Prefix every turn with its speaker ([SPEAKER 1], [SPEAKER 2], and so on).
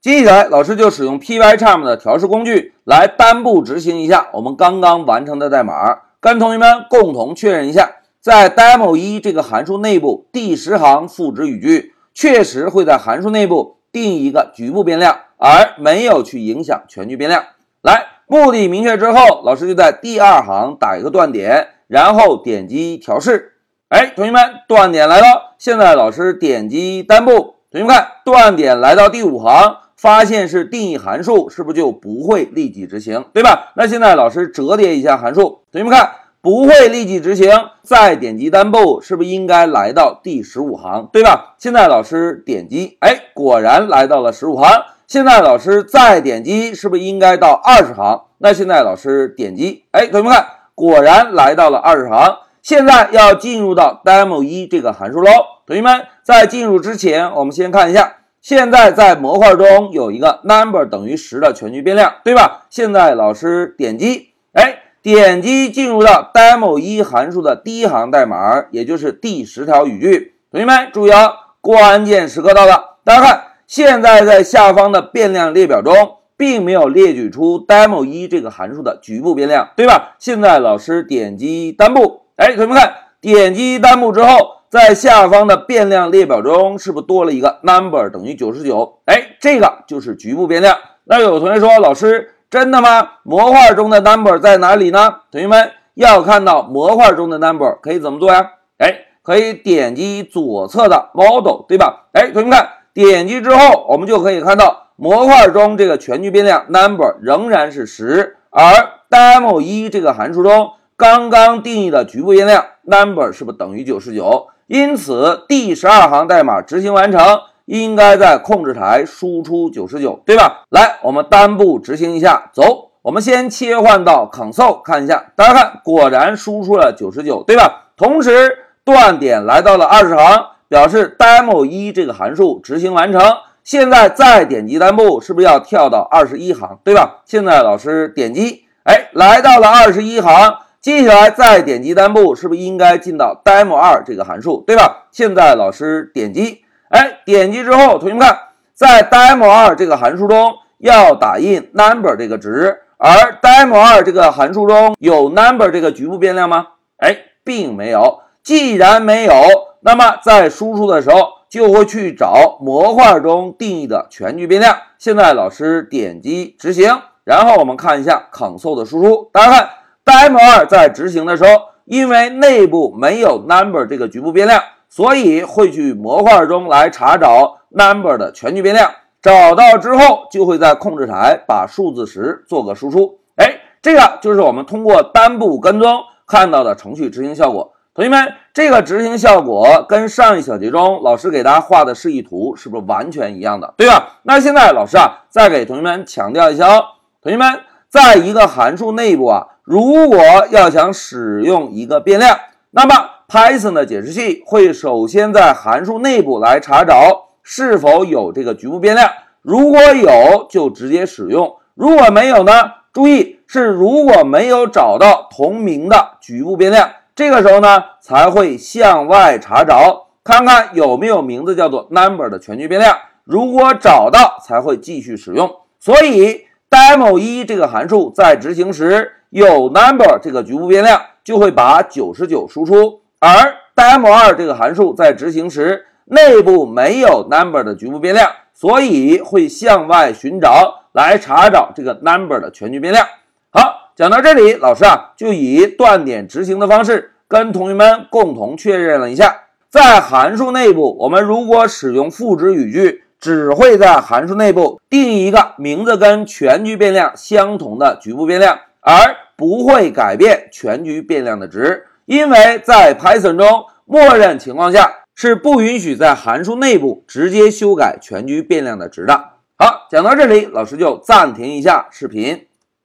[SPEAKER 1] 接下来，老师就使用 Pycharm 的调试工具来单步执行一下我们刚刚完成的代码，跟同学们共同确认一下，在 demo 一这个函数内部第十行赋值语句确实会在函数内部定一个局部变量，而没有去影响全局变量。来，目的明确之后，老师就在第二行打一个断点，然后点击调试。哎，同学们，断点来了。现在老师点击单步，同学们看，断点来到第五行。发现是定义函数，是不是就不会立即执行，对吧？那现在老师折叠一下函数，同学们看，不会立即执行。再点击单步，是不是应该来到第十五行，对吧？现在老师点击，哎，果然来到了十五行。现在老师再点击，是不是应该到二十行？那现在老师点击，哎，同学们看，果然来到了二十行。现在要进入到 demo 一这个函数喽。同学们在进入之前，我们先看一下。现在在模块中有一个 number 等于十的全局变量，对吧？现在老师点击，哎，点击进入到 demo 一函数的第一行代码，也就是第十条语句。同学们注意啊，关键时刻到了。大家看，现在在下方的变量列表中，并没有列举出 demo 一这个函数的局部变量，对吧？现在老师点击单步，哎，同学们看，点击单步之后。在下方的变量列表中，是不是多了一个 number 等于九十九？哎，这个就是局部变量。那有同学说，老师，真的吗？模块中的 number 在哪里呢？同学们要看到模块中的 number，可以怎么做呀？哎，可以点击左侧的 model，对吧？哎，同学们看，点击之后，我们就可以看到模块中这个全局变量 number 仍然是十，而 demo 一这个函数中刚刚定义的局部变量 number 是不是等于九十九？因此，第十二行代码执行完成，应该在控制台输出九十九，对吧？来，我们单步执行一下，走。我们先切换到 console 看一下，大家看，果然输出了九十九，对吧？同时，断点来到了二十行，表示 demo 一这个函数执行完成。现在再点击单步，是不是要跳到二十一行，对吧？现在老师点击，哎，来到了二十一行。接下来再点击单步，是不是应该进到 demo 二这个函数，对吧？现在老师点击，哎，点击之后，同学们看，在 demo 二这个函数中要打印 number 这个值，而 demo 二这个函数中有 number 这个局部变量吗？哎，并没有。既然没有，那么在输出的时候就会去找模块中定义的全局变量。现在老师点击执行，然后我们看一下 console 的输出，大家看。Demo 二在执行的时候，因为内部没有 number 这个局部变量，所以会去模块中来查找 number 的全局变量。找到之后，就会在控制台把数字十做个输出。哎，这个就是我们通过单步跟踪看到的程序执行效果。同学们，这个执行效果跟上一小节中老师给大家画的示意图是不是完全一样的？对吧？那现在老师啊，再给同学们强调一下哦，同学们，在一个函数内部啊。如果要想使用一个变量，那么 Python 的解释器会首先在函数内部来查找是否有这个局部变量，如果有就直接使用，如果没有呢？注意是如果没有找到同名的局部变量，这个时候呢才会向外查找，看看有没有名字叫做 number 的全局变量，如果找到才会继续使用。所以 demo 一这个函数在执行时。有 number 这个局部变量就会把九十九输出，而 demo 二这个函数在执行时内部没有 number 的局部变量，所以会向外寻找来查找这个 number 的全局变量。好，讲到这里，老师啊就以断点执行的方式跟同学们共同确认了一下，在函数内部，我们如果使用赋值语句，只会在函数内部定义一个名字跟全局变量相同的局部变量。而不会改变全局变量的值，因为在 Python 中，默认情况下是不允许在函数内部直接修改全局变量的值的。好，讲到这里，老师就暂停一下视频。